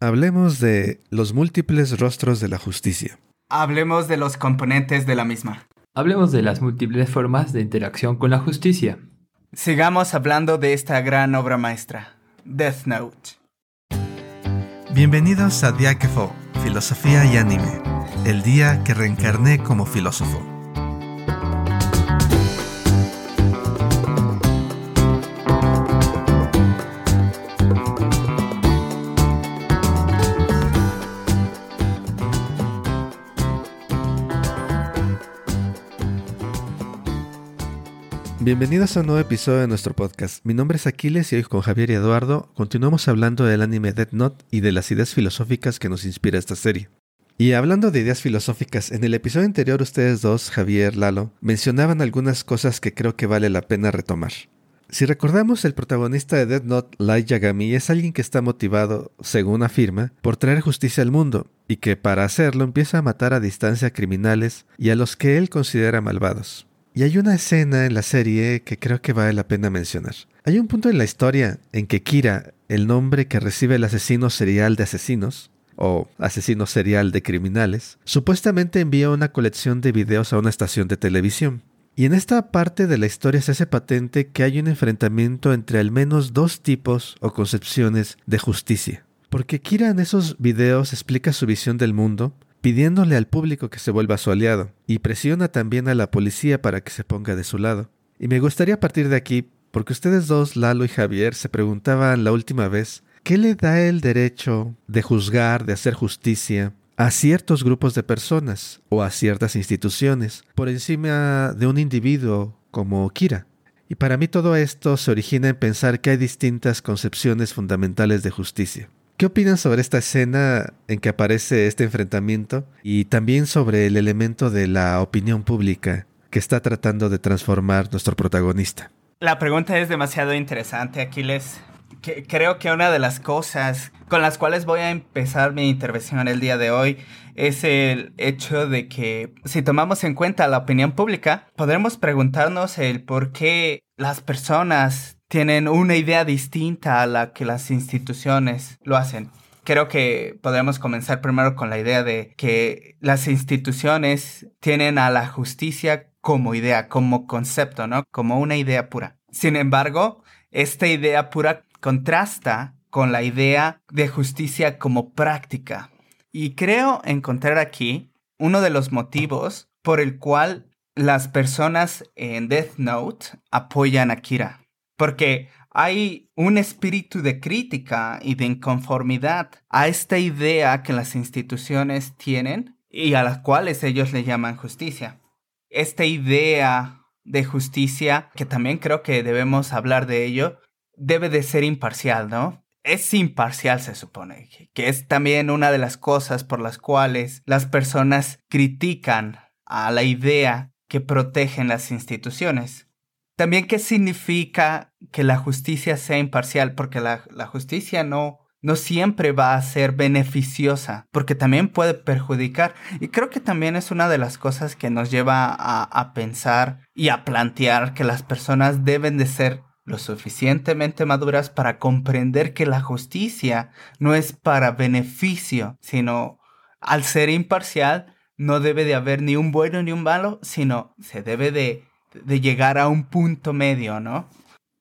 Hablemos de los múltiples rostros de la justicia. Hablemos de los componentes de la misma. Hablemos de las múltiples formas de interacción con la justicia. Sigamos hablando de esta gran obra maestra, Death Note. Bienvenidos a Diakefo, Filosofía y Anime, el día que reencarné como filósofo. Bienvenidos a un nuevo episodio de nuestro podcast. Mi nombre es Aquiles y hoy con Javier y Eduardo continuamos hablando del anime Death Note y de las ideas filosóficas que nos inspira esta serie. Y hablando de ideas filosóficas, en el episodio anterior ustedes dos, Javier, Lalo, mencionaban algunas cosas que creo que vale la pena retomar. Si recordamos, el protagonista de Death Note, Light Yagami, es alguien que está motivado, según afirma, por traer justicia al mundo, y que para hacerlo empieza a matar a distancia a criminales y a los que él considera malvados. Y hay una escena en la serie que creo que vale la pena mencionar. Hay un punto en la historia en que Kira, el nombre que recibe el asesino serial de asesinos, o asesino serial de criminales, supuestamente envía una colección de videos a una estación de televisión. Y en esta parte de la historia se hace patente que hay un enfrentamiento entre al menos dos tipos o concepciones de justicia. Porque Kira en esos videos explica su visión del mundo pidiéndole al público que se vuelva su aliado, y presiona también a la policía para que se ponga de su lado. Y me gustaría partir de aquí, porque ustedes dos, Lalo y Javier, se preguntaban la última vez, ¿qué le da el derecho de juzgar, de hacer justicia a ciertos grupos de personas o a ciertas instituciones por encima de un individuo como Kira? Y para mí todo esto se origina en pensar que hay distintas concepciones fundamentales de justicia. ¿Qué opinan sobre esta escena en que aparece este enfrentamiento y también sobre el elemento de la opinión pública que está tratando de transformar nuestro protagonista? La pregunta es demasiado interesante, Aquiles. Creo que una de las cosas con las cuales voy a empezar mi intervención el día de hoy es el hecho de que si tomamos en cuenta la opinión pública, podremos preguntarnos el por qué las personas tienen una idea distinta a la que las instituciones lo hacen. Creo que podemos comenzar primero con la idea de que las instituciones tienen a la justicia como idea, como concepto, ¿no? Como una idea pura. Sin embargo, esta idea pura contrasta con la idea de justicia como práctica. Y creo encontrar aquí uno de los motivos por el cual las personas en Death Note apoyan a Kira porque hay un espíritu de crítica y de inconformidad a esta idea que las instituciones tienen y a las cuales ellos le llaman justicia. Esta idea de justicia, que también creo que debemos hablar de ello, debe de ser imparcial, ¿no? Es imparcial, se supone, que es también una de las cosas por las cuales las personas critican a la idea que protegen las instituciones. También qué significa que la justicia sea imparcial, porque la, justicia no, no siempre va a ser beneficiosa, porque también puede perjudicar. Y creo que también es una de las cosas que nos lleva a, a pensar y a plantear que las personas deben de ser lo suficientemente maduras para comprender que la justicia no es para beneficio, sino al ser imparcial no debe de haber ni un bueno ni un malo, sino se debe de de llegar a un punto medio, ¿no?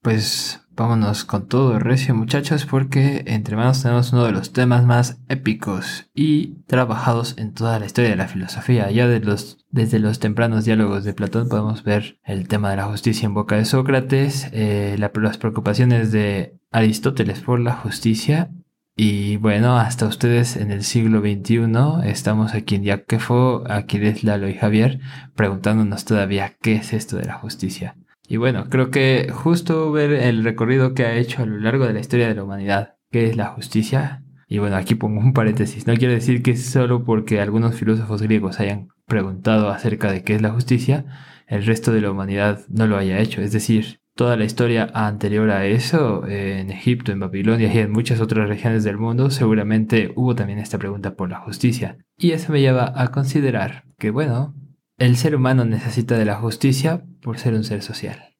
Pues vámonos con todo recio muchachos porque entre manos tenemos uno de los temas más épicos y trabajados en toda la historia de la filosofía. Ya de los, desde los tempranos diálogos de Platón podemos ver el tema de la justicia en boca de Sócrates, eh, las preocupaciones de Aristóteles por la justicia y bueno, hasta ustedes en el siglo XXI estamos aquí en Yaquefo, aquí es Lalo y Javier, preguntándonos todavía qué es esto de la justicia. Y bueno, creo que justo ver el recorrido que ha hecho a lo largo de la historia de la humanidad, qué es la justicia. Y bueno, aquí pongo un paréntesis, no quiero decir que solo porque algunos filósofos griegos hayan preguntado acerca de qué es la justicia, el resto de la humanidad no lo haya hecho. Es decir, toda la historia anterior a eso, en Egipto, en Babilonia y en muchas otras regiones del mundo, seguramente hubo también esta pregunta por la justicia. Y eso me lleva a considerar que, bueno, el ser humano necesita de la justicia por ser un ser social.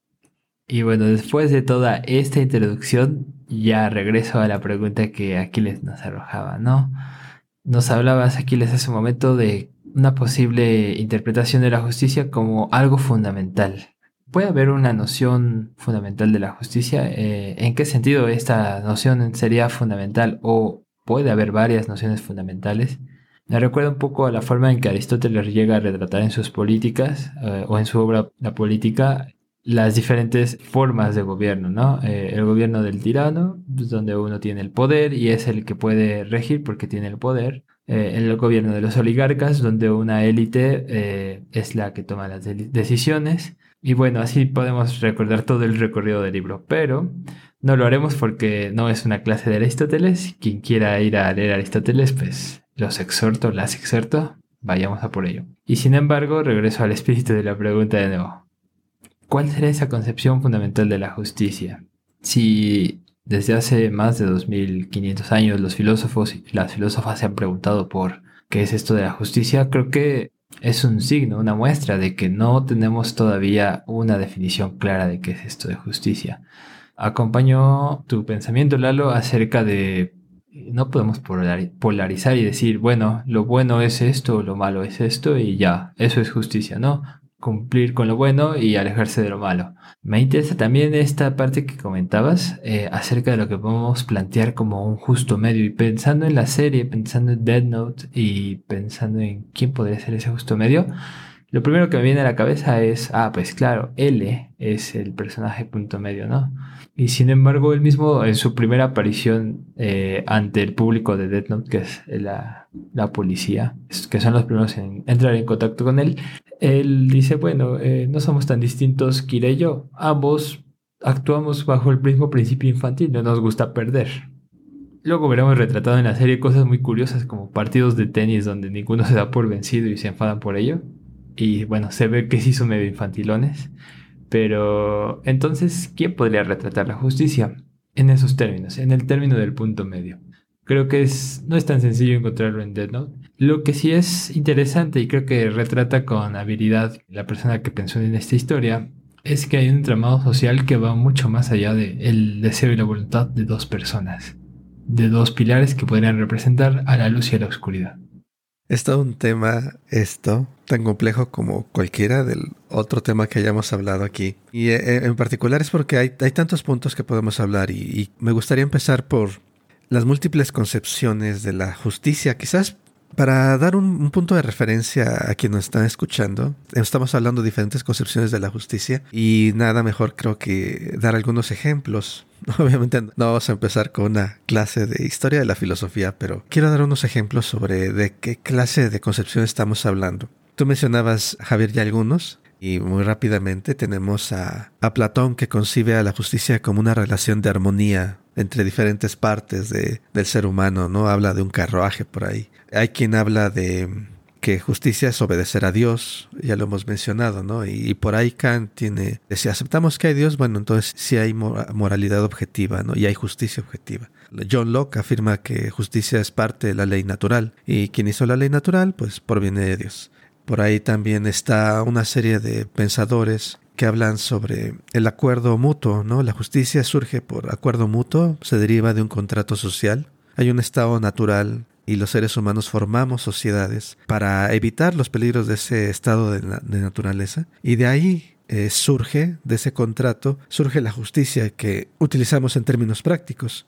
Y bueno, después de toda esta introducción, ya regreso a la pregunta que Aquiles nos arrojaba, ¿no? Nos hablabas, Aquiles, hace un momento de una posible interpretación de la justicia como algo fundamental. ¿Puede haber una noción fundamental de la justicia? Eh, ¿En qué sentido esta noción sería fundamental o puede haber varias nociones fundamentales? Me recuerda un poco a la forma en que Aristóteles llega a retratar en sus políticas eh, o en su obra La política las diferentes formas de gobierno, ¿no? Eh, el gobierno del tirano, pues, donde uno tiene el poder y es el que puede regir porque tiene el poder. El gobierno de los oligarcas, donde una élite es la que toma las decisiones. Y bueno, así podemos recordar todo el recorrido del libro, pero no lo haremos porque no es una clase de Aristóteles. Quien quiera ir a leer Aristóteles, pues los exhorto, las exhorto, vayamos a por ello. Y sin embargo, regreso al espíritu de la pregunta de nuevo. ¿Cuál será esa concepción fundamental de la justicia? Si desde hace más de 2500 años los filósofos y las filósofas se han preguntado por qué es esto de la justicia, creo que es un signo, una muestra de que no tenemos todavía una definición clara de qué es esto de justicia. Acompaño tu pensamiento, Lalo, acerca de no podemos polarizar y decir, bueno, lo bueno es esto, lo malo es esto y ya, eso es justicia, ¿no? Cumplir con lo bueno y alejarse de lo malo. Me interesa también esta parte que comentabas eh, acerca de lo que podemos plantear como un justo medio y pensando en la serie, pensando en Dead Note y pensando en quién podría ser ese justo medio, lo primero que me viene a la cabeza es, ah, pues claro, L es el personaje punto medio, ¿no? Y sin embargo, él mismo en su primera aparición eh, ante el público de Dead Note, que es la, la, policía, que son los primeros en entrar en contacto con él, él dice, bueno, eh, no somos tan distintos Kira y yo. Ambos actuamos bajo el mismo principio infantil, no nos gusta perder. Luego veremos retratado en la serie cosas muy curiosas como partidos de tenis donde ninguno se da por vencido y se enfadan por ello. Y bueno, se ve que sí son medio infantilones. Pero entonces, ¿quién podría retratar la justicia? En esos términos, en el término del punto medio. Creo que es, no es tan sencillo encontrarlo en Dead Note. Lo que sí es interesante y creo que retrata con habilidad la persona que pensó en esta historia es que hay un entramado social que va mucho más allá del el deseo y la voluntad de dos personas, de dos pilares que podrían representar a la luz y a la oscuridad. Es todo un tema esto, tan complejo como cualquiera del otro tema que hayamos hablado aquí. Y eh, en particular es porque hay, hay tantos puntos que podemos hablar y me gustaría empezar por las múltiples concepciones de la justicia. Quizás para dar un, punto de referencia a quienes nos están escuchando, estamos hablando de diferentes concepciones de la justicia y nada mejor creo que dar algunos ejemplos. Obviamente no vamos a empezar con una clase de historia de la filosofía, pero quiero dar unos ejemplos sobre de qué clase de concepción estamos hablando. Tú mencionabas, Javier, ya algunos. Y muy rápidamente tenemos a, a Platón que concibe a la justicia como una relación de armonía entre diferentes partes de, del ser humano, ¿no? Habla de un carruaje por ahí. Hay quien habla de que justicia es obedecer a Dios, ya lo hemos mencionado, ¿no? Y, por ahí Kant tiene, si aceptamos que hay Dios, bueno, entonces sí hay moralidad objetiva, ¿no? Y hay justicia objetiva. John Locke afirma que justicia es parte de la ley natural, y quien hizo la ley natural, pues proviene de Dios. Por ahí también está una serie de pensadores que hablan sobre el acuerdo mutuo, ¿no? La justicia surge por acuerdo mutuo, se deriva de un contrato social. Hay un estado natural y los seres humanos formamos sociedades para evitar los peligros de ese estado de, naturaleza. Y de ahí eh, surge, de ese contrato, surge la justicia que utilizamos en términos prácticos.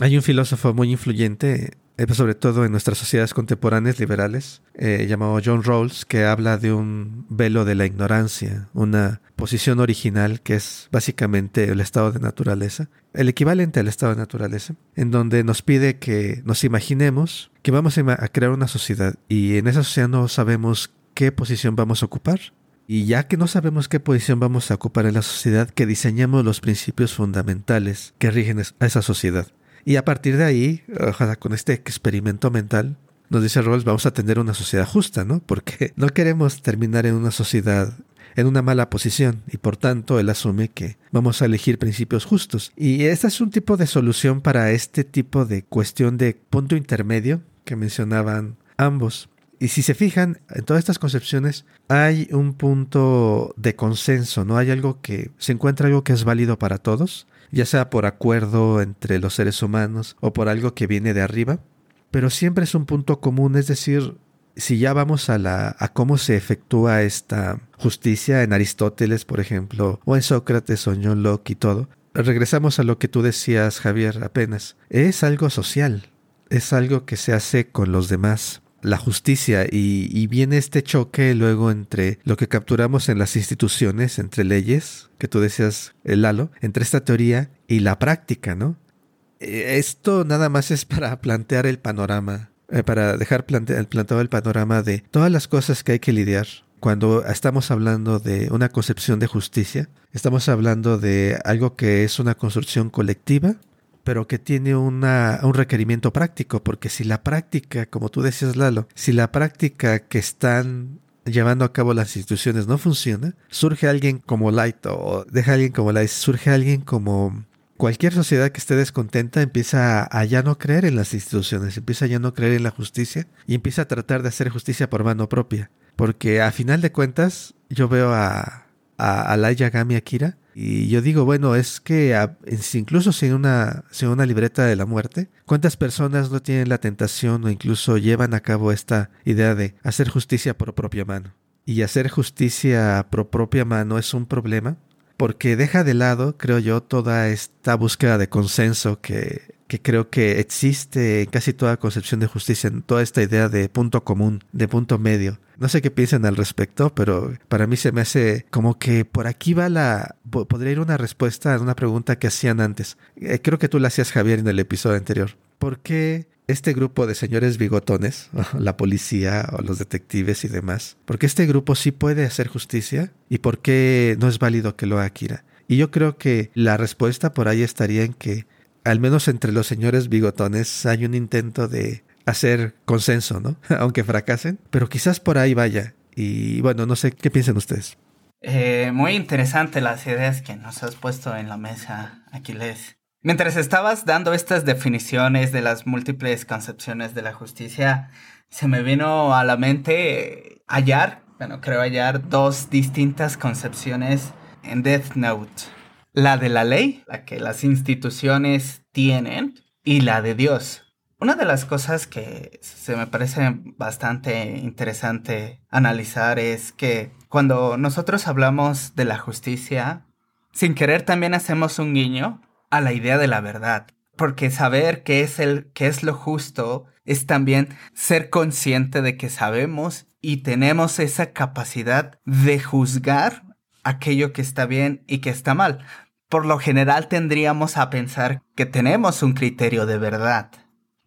Hay un filósofo muy influyente sobre todo en nuestras sociedades contemporáneas liberales, eh, llamado John Rawls, que habla de un velo de la ignorancia, una posición original que es básicamente el estado de naturaleza, el equivalente al estado de naturaleza, en donde nos pide que nos imaginemos que vamos a crear una sociedad y en esa sociedad no sabemos qué posición vamos a ocupar. Y ya que no sabemos qué posición vamos a ocupar en la sociedad, que diseñemos los principios fundamentales que rigen a esa sociedad. Y a partir de ahí, ojalá con este experimento mental, nos dice Rawls, vamos a tener una sociedad justa, ¿no? Porque no queremos terminar en una sociedad en una mala posición y por tanto él asume que vamos a elegir principios justos. Y este es un tipo de solución para este tipo de cuestión de punto intermedio que mencionaban ambos. Y si se fijan, en todas estas concepciones hay un punto de consenso, ¿no? Hay algo que se encuentra algo que es válido para todos ya sea por acuerdo entre los seres humanos o por algo que viene de arriba, pero siempre es un punto común, es decir, si ya vamos a la a cómo se efectúa esta justicia en Aristóteles, por ejemplo, o en Sócrates o John Locke y todo, regresamos a lo que tú decías, Javier, apenas. Es algo social, es algo que se hace con los demás. La justicia y, viene este choque luego entre lo que capturamos en las instituciones, entre leyes, que tú decías, el halo, entre esta teoría y la práctica, ¿no? Eh, esto nada más es para plantear el panorama, eh, para dejar plantado el panorama de todas las cosas que hay que lidiar cuando estamos hablando de una concepción de justicia, estamos hablando de algo que es una construcción colectiva, pero que tiene una, un requerimiento práctico, porque si la práctica, como tú decías Lalo, si la práctica que están llevando a cabo las instituciones no funciona, surge alguien como Light o deja alguien como Light, surge alguien como cualquier sociedad que esté descontenta empieza a, ya no creer en las instituciones, empieza a ya no creer en la justicia y empieza a tratar de hacer justicia por mano propia. Porque a final de cuentas, yo veo a, a, Light Yagami Akira y yo digo, bueno, es que incluso sin una, sin una libreta de la muerte, ¿cuántas personas no tienen la tentación o incluso llevan a cabo esta idea de hacer justicia por propia mano? Y hacer justicia por propia mano es un problema porque deja de lado, creo yo, toda esta búsqueda de consenso que, que creo que existe en casi toda concepción de justicia, en toda esta idea de punto común, de punto medio. No sé qué piensan al respecto, pero para mí se me hace como que por aquí va la... Podría ir una respuesta a una pregunta que hacían antes. Eh, creo que tú la hacías, Javier, en el episodio anterior. ¿Por qué este grupo de señores bigotones, la policía o los detectives y demás, ¿por qué este grupo sí puede hacer justicia y por qué no es válido que lo haga Kira? Y yo creo que la respuesta por ahí estaría en que, al menos entre los señores bigotones, hay un intento de hacer consenso, ¿no? Aunque fracasen, pero quizás por ahí vaya. Y bueno, no sé qué piensan ustedes. Eh, muy interesante las ideas que nos has puesto en la mesa, Aquiles. Mientras estabas dando estas definiciones de las múltiples concepciones de la justicia, se me vino a la mente hallar, bueno, creo hallar dos distintas concepciones en Death Note. La de la ley, la que las instituciones tienen, y la de Dios. Una de las cosas que se me parece bastante interesante analizar es que cuando nosotros hablamos de la justicia, sin querer también hacemos un guiño a la idea de la verdad. Porque saber qué es, el, qué es lo justo es también ser consciente de que sabemos y tenemos esa capacidad de juzgar aquello que está bien y que está mal. Por lo general tendríamos a pensar que tenemos un criterio de verdad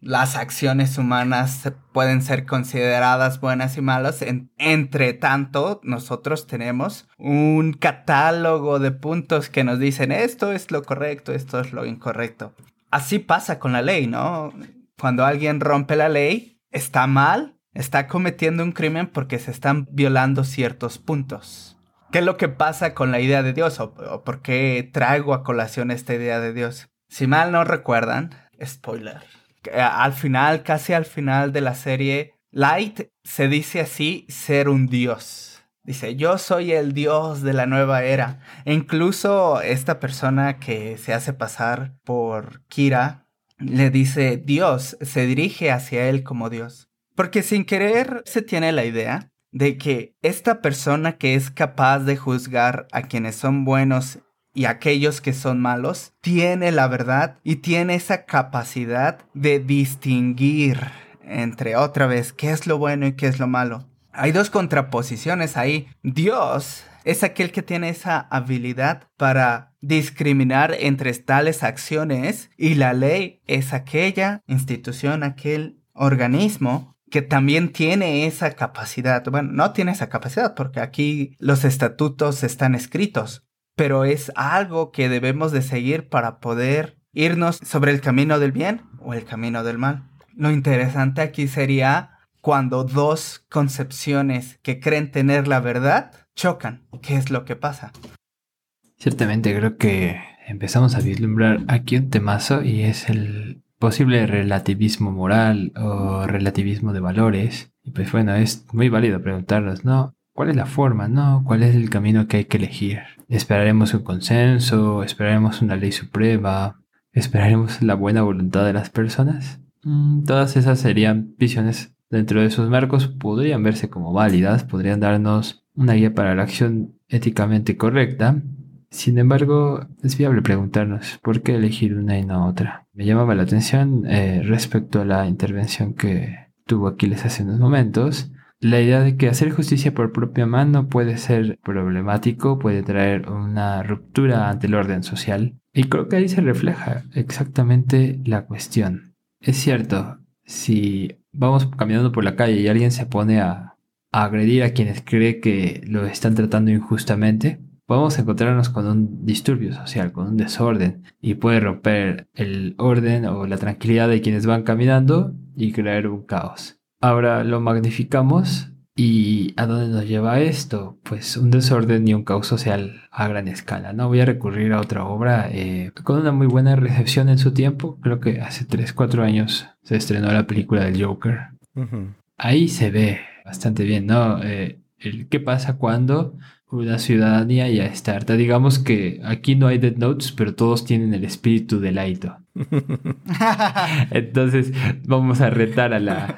las acciones humanas pueden ser consideradas buenas y malas. entre tanto, nosotros tenemos un catálogo de puntos que nos dicen esto es lo correcto, esto es lo incorrecto. Así pasa con la ley, ¿no? Cuando alguien rompe la ley, está mal, está cometiendo un crimen porque se están violando ciertos puntos. ¿Qué es lo que pasa con la idea de Dios? ¿O, por qué traigo a colación esta idea de Dios? Si mal no recuerdan, spoiler al final, casi al final de la serie, Light se dice así ser un dios. Dice, yo soy el dios de la nueva era. E incluso esta persona que se hace pasar por Kira le dice Dios, se dirige hacia él como Dios. Porque sin querer se tiene la idea de que esta persona que es capaz de juzgar a quienes son buenos y aquellos que son malos, tiene la verdad y tiene esa capacidad de distinguir entre otra vez qué es lo bueno y qué es lo malo. Hay dos contraposiciones ahí. Dios es aquel que tiene esa habilidad para discriminar entre tales acciones y la ley es aquella institución, aquel organismo que también tiene esa capacidad. Bueno, no tiene esa capacidad porque aquí los estatutos están escritos, pero es algo que debemos de seguir para poder irnos sobre el camino del bien o el camino del mal. Lo interesante aquí sería cuando dos concepciones que creen tener la verdad chocan. ¿Qué es lo que pasa? Ciertamente creo que empezamos a vislumbrar aquí un temazo y es el posible relativismo moral o relativismo de valores. Y pues bueno, es muy válido preguntarnos, ¿no? ¿Cuál es la forma, no? ¿Cuál es el camino que hay que elegir? ¿Esperaremos un consenso? ¿Esperaremos una ley suprema? ¿Esperaremos la buena voluntad de las personas? Mm, todas esas serían visiones dentro de esos marcos, podrían verse como válidas, podrían darnos una guía para la acción éticamente correcta. Sin embargo, es viable preguntarnos por qué elegir una y no otra. Me llamaba la atención eh, respecto a la intervención que tuvo Aquiles hace unos momentos, la idea de que hacer justicia por propia mano puede ser problemático, puede traer una ruptura ante el orden social. Y creo que ahí se refleja exactamente la cuestión. Es cierto, si vamos caminando por la calle y alguien se pone a, agredir a quienes cree que lo están tratando injustamente, podemos encontrarnos con un disturbio social, con un desorden, y puede romper el orden o la tranquilidad de quienes van caminando y crear un caos. Ahora lo magnificamos y ¿a dónde nos lleva esto? Pues un desorden y un caos social a gran escala. No voy a recurrir a otra obra eh, con una muy buena recepción en su tiempo. Creo que hace 3-4 años se estrenó la película del Joker. Ahí se ve bastante bien, ¿no? Eh, el qué pasa cuando una ciudadanía ya está harta. Digamos que aquí no hay Dead Notes, pero todos tienen el espíritu del Aito. Entonces vamos a retar a la,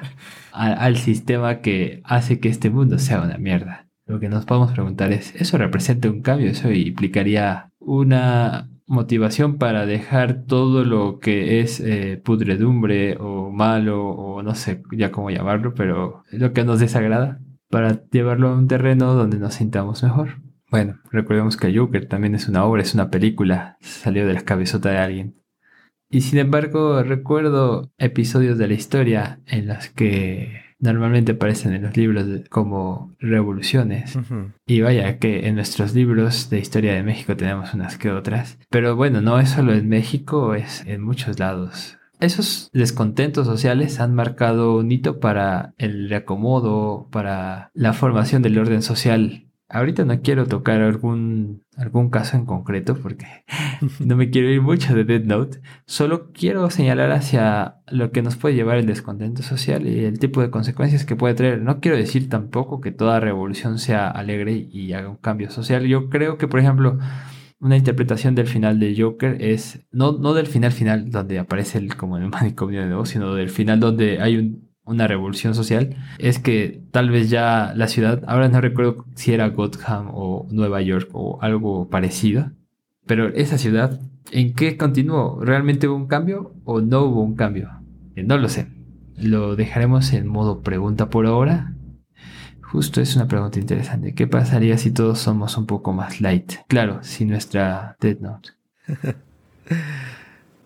al sistema que hace que este mundo sea una mierda. Lo que nos podemos preguntar es, ¿eso representa un cambio? ¿Eso implicaría una motivación para dejar todo lo que es eh, pudredumbre o malo o no sé ya cómo llamarlo, pero lo que nos desagrada? Para llevarlo a un terreno donde nos sintamos mejor. Bueno, recordemos que Joker también es una obra, es una película, salió de la cabezota de alguien. Y sin embargo, recuerdo episodios de la historia en las que normalmente aparecen en los libros como revoluciones. Y vaya que en nuestros libros de historia de México tenemos unas que otras. Pero bueno, no es solo en México, es en muchos lados. Esos descontentos sociales han marcado un hito para el reacomodo, para la formación del orden social. Ahorita no quiero tocar algún, algún caso en concreto porque no me quiero ir mucho de Dead Note. Solo quiero señalar hacia lo que nos puede llevar el descontento social y el tipo de consecuencias que puede traer. No quiero decir tampoco que toda revolución sea alegre y haga un cambio social. Yo creo que, por ejemplo, una interpretación del final de Joker es, no, no del final final donde aparece el, como el manicomio de nuevo, sino del final donde hay una revolución social, es que tal vez ya la ciudad, ahora no recuerdo si era Gotham o Nueva York o algo parecido, pero esa ciudad, ¿en qué continuó? ¿Realmente hubo un cambio o no hubo un cambio? Eh, no lo sé. Lo dejaremos en modo pregunta por ahora Justo es una pregunta interesante. ¿Qué pasaría si todos somos un poco más light? Claro, si nuestra Dead Note.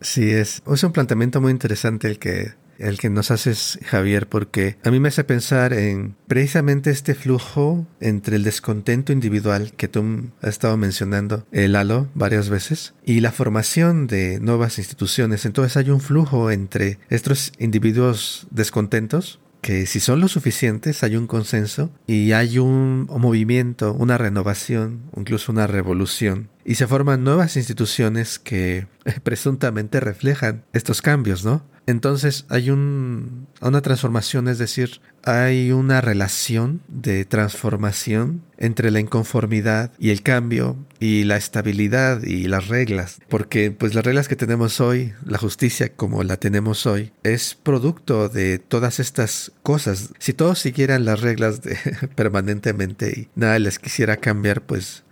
sí, es, es un planteamiento muy interesante el que, el que nos haces, Javier, porque a mí me hace pensar en precisamente este flujo entre el descontento individual que tú has estado mencionando, el halo, varias veces, y la formación de nuevas instituciones. Entonces hay un flujo entre estos individuos descontentos que si son lo suficientes hay un consenso y hay un movimiento, una renovación, incluso una revolución. Y se forman nuevas instituciones que presuntamente reflejan estos cambios, ¿no? Entonces hay un, una transformación, es decir, hay una relación de transformación entre la inconformidad y el cambio y la estabilidad y las reglas, porque pues las reglas que tenemos hoy, la justicia como la tenemos hoy, es producto de todas estas cosas. Si todos siguieran las reglas permanentemente y nada les quisiera cambiar, pues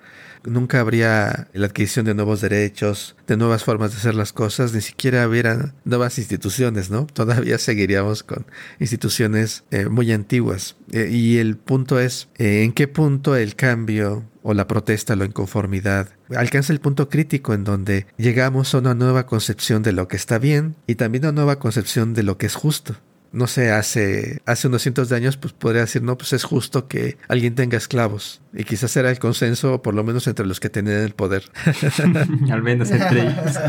nunca habría la adquisición de nuevos derechos, de nuevas formas de hacer las cosas, ni siquiera hubiera nuevas instituciones, ¿no? Todavía seguiríamos con instituciones eh, muy antiguas. Eh, y el punto es, eh, ¿en qué punto el cambio o la protesta, la inconformidad, alcanza el punto crítico en donde llegamos a una nueva concepción de lo que está bien y también a una nueva concepción de lo que es justo? No sé, hace, hace unos cientos de años, pues podría decir, no, pues es justo que alguien tenga esclavos. Y quizás era el consenso, por lo menos entre los que tenían el poder. Al menos entre ellos.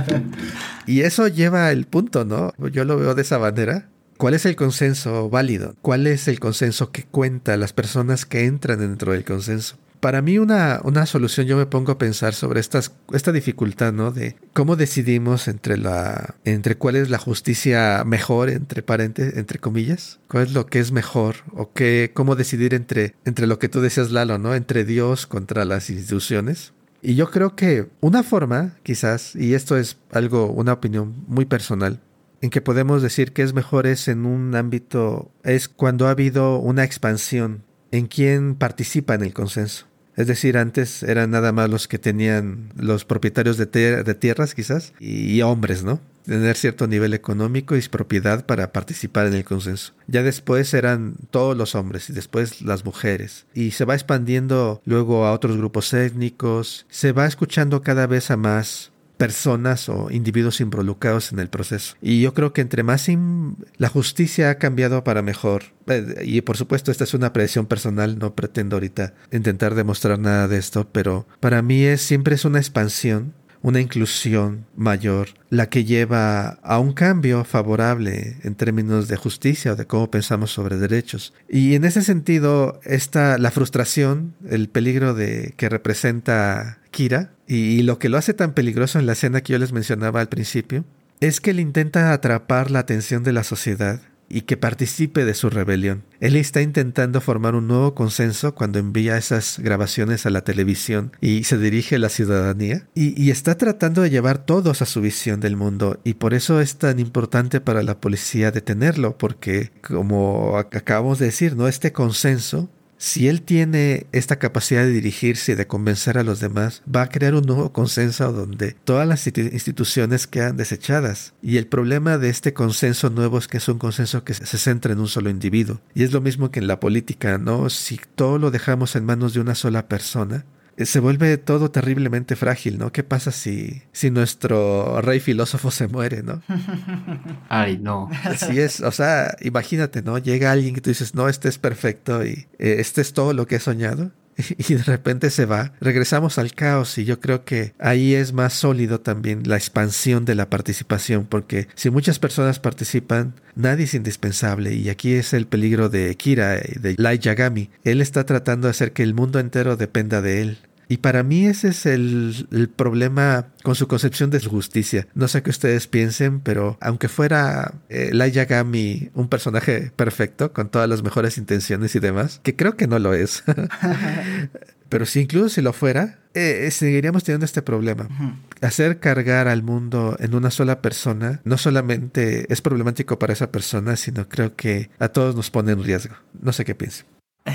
y eso lleva el punto, ¿no? Yo lo veo de esa manera. ¿Cuál es el consenso válido? ¿Cuál es el consenso que cuenta las personas que entran dentro del consenso? Para mí una, una solución yo me pongo a pensar sobre estas, esta dificultad, ¿no? De cómo decidimos entre la entre cuál es la justicia mejor entre paréntesis, entre comillas, cuál es lo que es mejor o qué cómo decidir entre entre lo que tú decías Lalo, ¿no? Entre Dios contra las instituciones. Y yo creo que una forma, quizás, y esto es algo, una opinión muy personal, en que podemos decir que es mejor es en un ámbito, es cuando ha habido una expansión en quien participa en el consenso. Es decir, antes eran nada más los que tenían los propietarios de, de tierras quizás y hombres, ¿no? Tener cierto nivel económico y propiedad para participar en el consenso. Ya después eran todos los hombres y después las mujeres. Y se va expandiendo luego a otros grupos étnicos. Se va escuchando cada vez a más personas o individuos involucrados en el proceso. Y yo creo que entre más la justicia ha cambiado para mejor, eh, y por supuesto esta es una predicción personal, no pretendo ahorita intentar demostrar nada de esto, pero para mí es siempre es una expansión una inclusión mayor, la que lleva a un cambio favorable en términos de justicia o de cómo pensamos sobre derechos. Y en ese sentido, esta, la frustración, el peligro de que representa Kira, y lo que lo hace tan peligroso en la escena que yo les mencionaba al principio, es que él intenta atrapar la atención de la sociedad y que participe de su rebelión. Él está intentando formar un nuevo consenso cuando envía esas grabaciones a la televisión y se dirige a la ciudadanía y, está tratando de llevar todos a su visión del mundo y por eso es tan importante para la policía detenerlo porque como acabamos de decir, ¿no? Este consenso si él tiene esta capacidad de dirigirse y de convencer a los demás, va a crear un nuevo consenso donde todas las instituciones quedan desechadas. Y el problema de este consenso nuevo es que es un consenso que se centra en un solo individuo. Y es lo mismo que en la política, ¿no? Si todo lo dejamos en manos de una sola persona, se vuelve todo terriblemente frágil, ¿no? ¿Qué pasa si, si nuestro rey filósofo se muere, ¿no? Ay, no. Así es, o sea, imagínate, ¿no? Llega alguien que tú dices, no, este es perfecto y eh, este es todo lo que he soñado y de repente se va. Regresamos al caos y yo creo que ahí es más sólido también la expansión de la participación, porque si muchas personas participan, nadie es indispensable y aquí es el peligro de Kira, de Light Yagami. Él está tratando de hacer que el mundo entero dependa de él. Y para mí ese es el, problema con su concepción de justicia. No sé qué ustedes piensen, pero aunque fuera eh, Yagami un personaje perfecto, con todas las mejores intenciones y demás, que creo que no lo es. pero si incluso si lo fuera, eh, eh, seguiríamos teniendo este problema. Hacer cargar al mundo en una sola persona no solamente es problemático para esa persona, sino creo que a todos nos pone en riesgo. No sé qué piensen.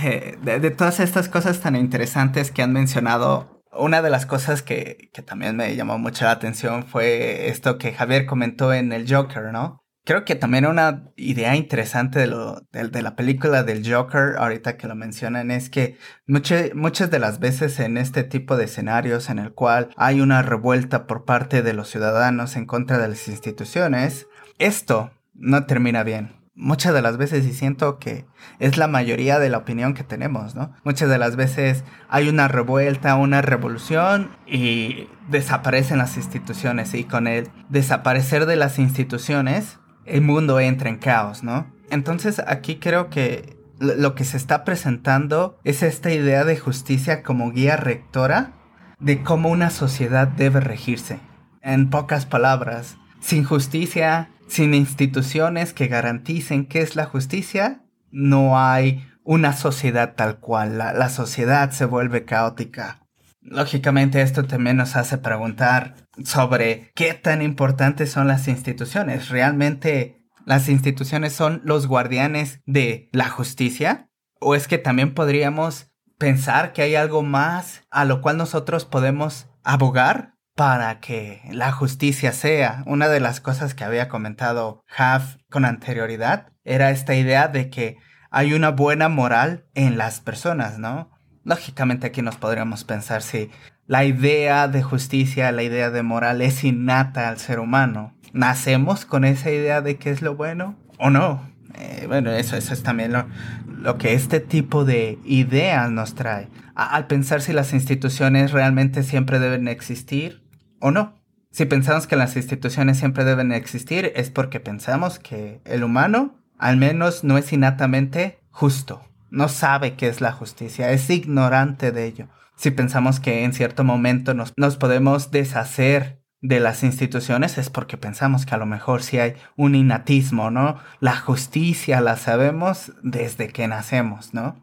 Eh, de, todas estas cosas tan interesantes que han mencionado, una de las cosas que, también me llamó mucho la atención fue esto que Javier comentó en el Joker, ¿no? Creo que también una idea interesante de, la película del Joker, ahorita que lo mencionan, es que muchas de las veces en este tipo de escenarios en el cual hay una revuelta por parte de los ciudadanos en contra de las instituciones, esto no termina bien muchas de las veces, y siento que es la mayoría de la opinión que tenemos, ¿no? Muchas de las veces hay una revuelta, una revolución y desaparecen las instituciones y con el desaparecer de las instituciones, el mundo entra en caos, ¿no? Entonces aquí creo que lo que se está presentando es esta idea de justicia como guía rectora de cómo una sociedad debe regirse. En pocas palabras, sin justicia sin instituciones que garanticen qué es la justicia, no hay una sociedad tal cual. La, sociedad se vuelve caótica. Lógicamente esto también nos hace preguntar sobre qué tan importantes son las instituciones. ¿Realmente las instituciones son los guardianes de la justicia? ¿O es que también podríamos pensar que hay algo más a lo cual nosotros podemos abogar? Para que la justicia sea. Una de las cosas que había comentado Half con anterioridad era esta idea de que hay una buena moral en las personas, ¿no? Lógicamente aquí nos podríamos pensar si la idea de justicia, la idea de moral es innata al ser humano. ¿Nacemos con esa idea de qué es lo bueno o no? Eh, bueno, eso, eso es también lo, lo, que este tipo de ideas nos trae. al pensar si las instituciones realmente siempre deben existir, o no. Si pensamos que las instituciones siempre deben existir, es porque pensamos que el humano, al menos, no es innatamente justo. no sabe qué es la justicia, es ignorante de ello. Si pensamos que en cierto momento nos, podemos deshacer de las instituciones es porque pensamos que a lo mejor sí hay un innatismo, ¿no? La justicia la sabemos desde que nacemos, ¿no?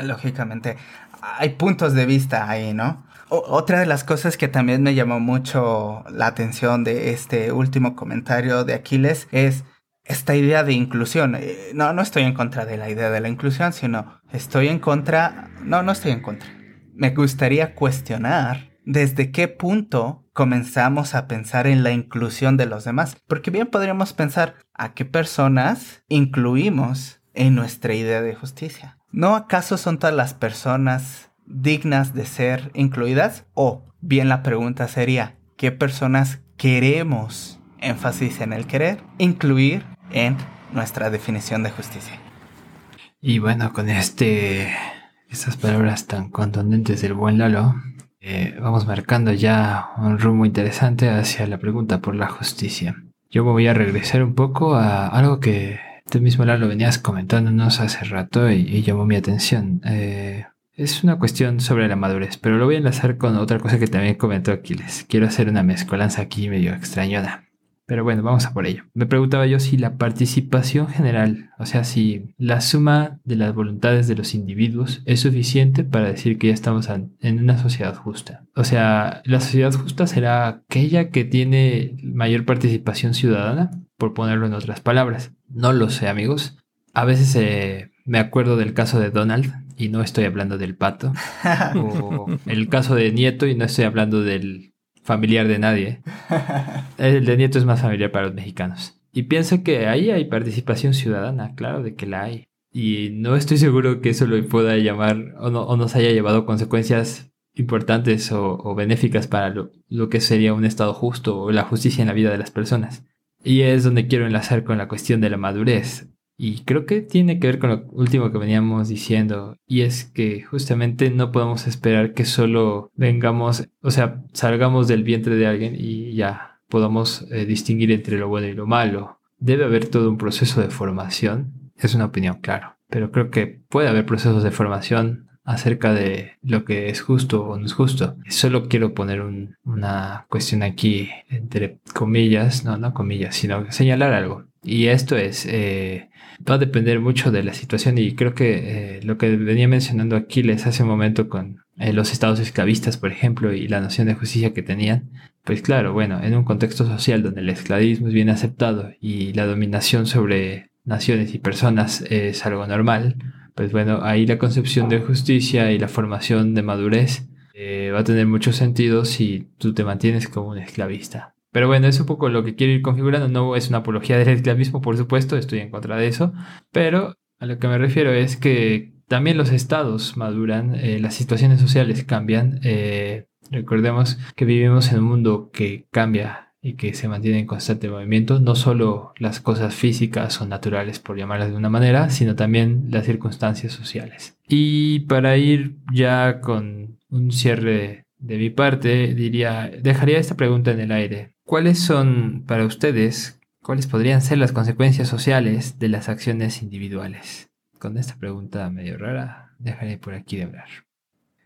Lógicamente, hay puntos de vista ahí, ¿no? Otra de las cosas que también me llamó mucho la atención de este último comentario de Aquiles es esta idea de inclusión. Eh, no, no estoy en contra de la idea de la inclusión, sino estoy en contra, no, no estoy en contra. Me gustaría cuestionar desde qué punto comenzamos a pensar en la inclusión de los demás. Porque bien podríamos pensar a qué personas incluimos en nuestra idea de justicia. ¿No acaso son todas las personas dignas de ser incluidas? O bien la pregunta sería, ¿qué personas queremos, énfasis en el querer, incluir en nuestra definición de justicia? Y bueno, con este, estas palabras tan contundentes del buen Lalo, eh, vamos marcando ya un rumbo interesante hacia la pregunta por la justicia. Yo voy a regresar un poco a algo que tú mismo lo venías comentándonos hace rato y, llamó mi atención. Eh, es una cuestión sobre la madurez, pero lo voy a enlazar con otra cosa que también comentó Aquiles. Quiero hacer una mezcolanza aquí medio extrañona. Pero bueno, vamos a por ello. Me preguntaba yo si la participación general, o sea, si la suma de las voluntades de los individuos es suficiente para decir que ya estamos en una sociedad justa. O sea, la sociedad justa será aquella que tiene mayor participación ciudadana, por ponerlo en otras palabras. No lo sé, amigos. A veces eh, me acuerdo del caso de Donald, y no estoy hablando del pato, o el caso de Nieto, y no estoy hablando del familiar de nadie. El de Nieto es más familiar para los mexicanos. Y pienso que ahí hay participación ciudadana, claro de que la hay. Y no estoy seguro que eso lo pueda llamar o, no, o nos haya llevado consecuencias importantes o, benéficas para lo, lo, que sería un Estado justo o la justicia en la vida de las personas. Y es donde quiero enlazar con la cuestión de la madurez. Y creo que tiene que ver con lo último que veníamos diciendo, y es que justamente no podemos esperar que solo vengamos, o sea, salgamos del vientre de alguien y ya podamos eh, distinguir entre lo bueno y lo malo. Debe haber todo un proceso de formación, es una opinión, claro, pero creo que puede haber procesos de formación acerca de lo que es justo o no es justo. Solo quiero poner una cuestión aquí entre comillas, no, no comillas, sino señalar algo. Y esto es, eh, va a depender mucho de la situación y creo que eh, lo que venía mencionando Aquiles hace un momento con eh, los estados esclavistas, por ejemplo, y la noción de justicia que tenían, pues claro, bueno, en un contexto social donde el esclavismo es bien aceptado y la dominación sobre naciones y personas es algo normal, pues bueno, ahí la concepción de justicia y la formación de madurez va a tener mucho sentido si tú te mantienes como un esclavista. Pero bueno, es un poco lo que quiero ir configurando. No es una apología del esclavismo, por supuesto, estoy en contra de eso. Pero a lo que me refiero es que también los estados maduran, eh, las situaciones sociales cambian. Eh, recordemos que vivimos en un mundo que cambia y que se mantiene en constante movimiento, no solo las cosas físicas o naturales, por llamarlas de una manera, sino también las circunstancias sociales. Y para ir ya con un cierre de mi parte, diría, dejaría esta pregunta en el aire. ¿Cuáles son para ustedes, cuáles podrían ser las consecuencias sociales de las acciones individuales? Con esta pregunta medio rara, dejaré por aquí de hablar.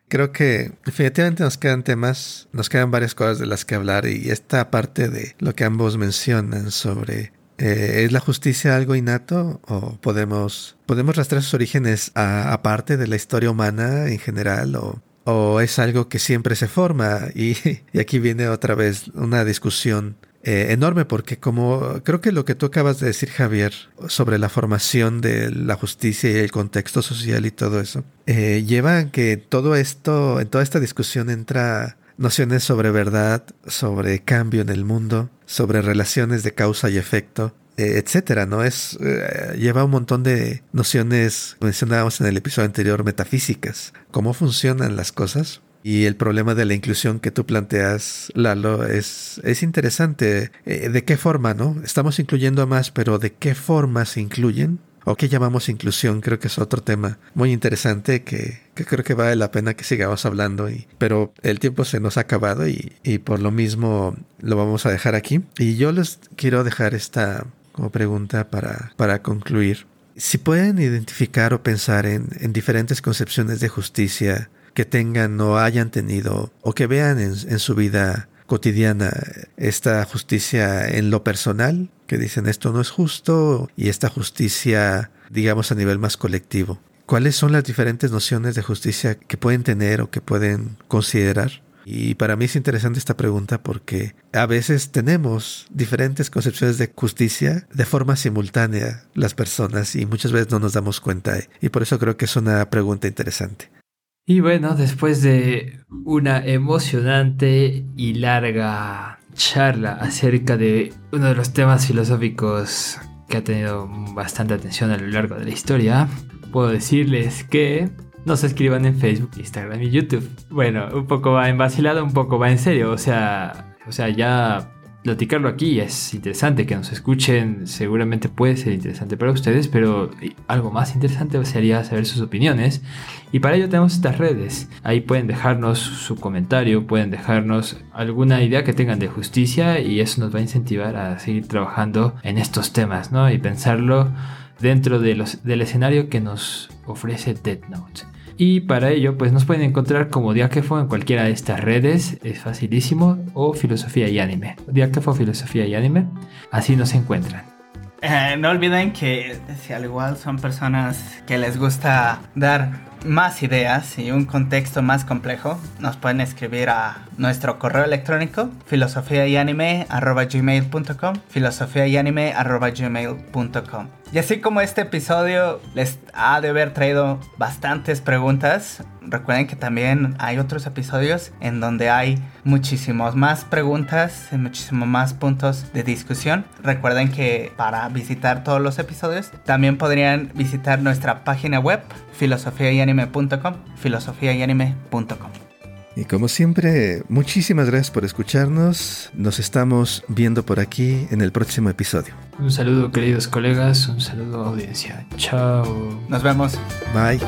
Creo que definitivamente nos quedan temas, nos quedan varias cosas de las que hablar y esta parte de lo que ambos mencionan sobre eh, ¿Es la justicia algo innato o podemos, podemos rastrear sus orígenes aparte de la historia humana en general o o es algo que siempre se forma y, aquí viene otra vez una discusión eh, enorme porque como creo que lo que tú acabas de decir Javier sobre la formación de la justicia y el contexto social y todo eso eh, lleva a que todo esto en toda esta discusión entra nociones sobre verdad sobre cambio en el mundo sobre relaciones de causa y efecto etcétera, ¿no? Es, eh, lleva un montón de nociones, mencionábamos en el episodio anterior, metafísicas, cómo funcionan las cosas. Y el problema de la inclusión que tú planteas, Lalo, es, es interesante. Eh, ¿De qué forma, no? Estamos incluyendo a más, pero ¿de qué forma se incluyen? ¿O qué llamamos inclusión? Creo que es otro tema muy interesante que, que creo que vale la pena que sigamos hablando. Y, pero el tiempo se nos ha acabado y, y por lo mismo lo vamos a dejar aquí. Y yo les quiero dejar esta como pregunta para, para concluir. Si pueden identificar o pensar en, en diferentes concepciones de justicia que tengan o hayan tenido o que vean en, en su vida cotidiana esta justicia en lo personal, que dicen esto no es justo, y esta justicia, digamos, a nivel más colectivo. ¿Cuáles son las diferentes nociones de justicia que pueden tener o que pueden considerar? Y para mí es interesante esta pregunta porque a veces tenemos diferentes concepciones de justicia de forma simultánea las personas y muchas veces no nos damos cuenta. Y por eso creo que es una pregunta interesante. Y bueno, después de una emocionante y larga charla acerca de uno de los temas filosóficos que ha tenido bastante atención a lo largo de la historia, puedo decirles que nos escriban en Facebook, Instagram y YouTube. Bueno, un poco va en un poco va en serio. O sea, o sea, ya platicarlo aquí es interesante, que nos escuchen seguramente puede ser interesante para ustedes, pero algo más interesante sería saber sus opiniones. Y para ello tenemos estas redes. Ahí pueden dejarnos su comentario, pueden dejarnos alguna idea que tengan de justicia y eso nos va a incentivar a seguir trabajando en estos temas, ¿no? Y pensarlo dentro de los, del escenario que nos ofrece Dead Note. Y para ello, pues nos pueden encontrar como Diáquefo en cualquiera de estas redes, es facilísimo, o Filosofía y Anime. Diáquefo, Filosofía y Anime, así nos encuentran. Eh, no olviden que si al igual son personas que les gusta dar más ideas y un contexto más complejo, nos pueden escribir a nuestro correo electrónico filosofía y anime gmail.com filosofía y anime gmail.com y así como este episodio les ha de haber traído bastantes preguntas, recuerden que también hay otros episodios en donde hay muchísimos más preguntas y muchísimos más puntos de discusión. Recuerden que para visitar todos los episodios también podrían visitar nuestra página web filosofiayanime.com, filosofiayanime.com. Y como siempre, muchísimas gracias por escucharnos. Nos estamos viendo por aquí en el próximo episodio. Un saludo queridos colegas, un saludo audiencia. Chao. Nos vemos. Bye.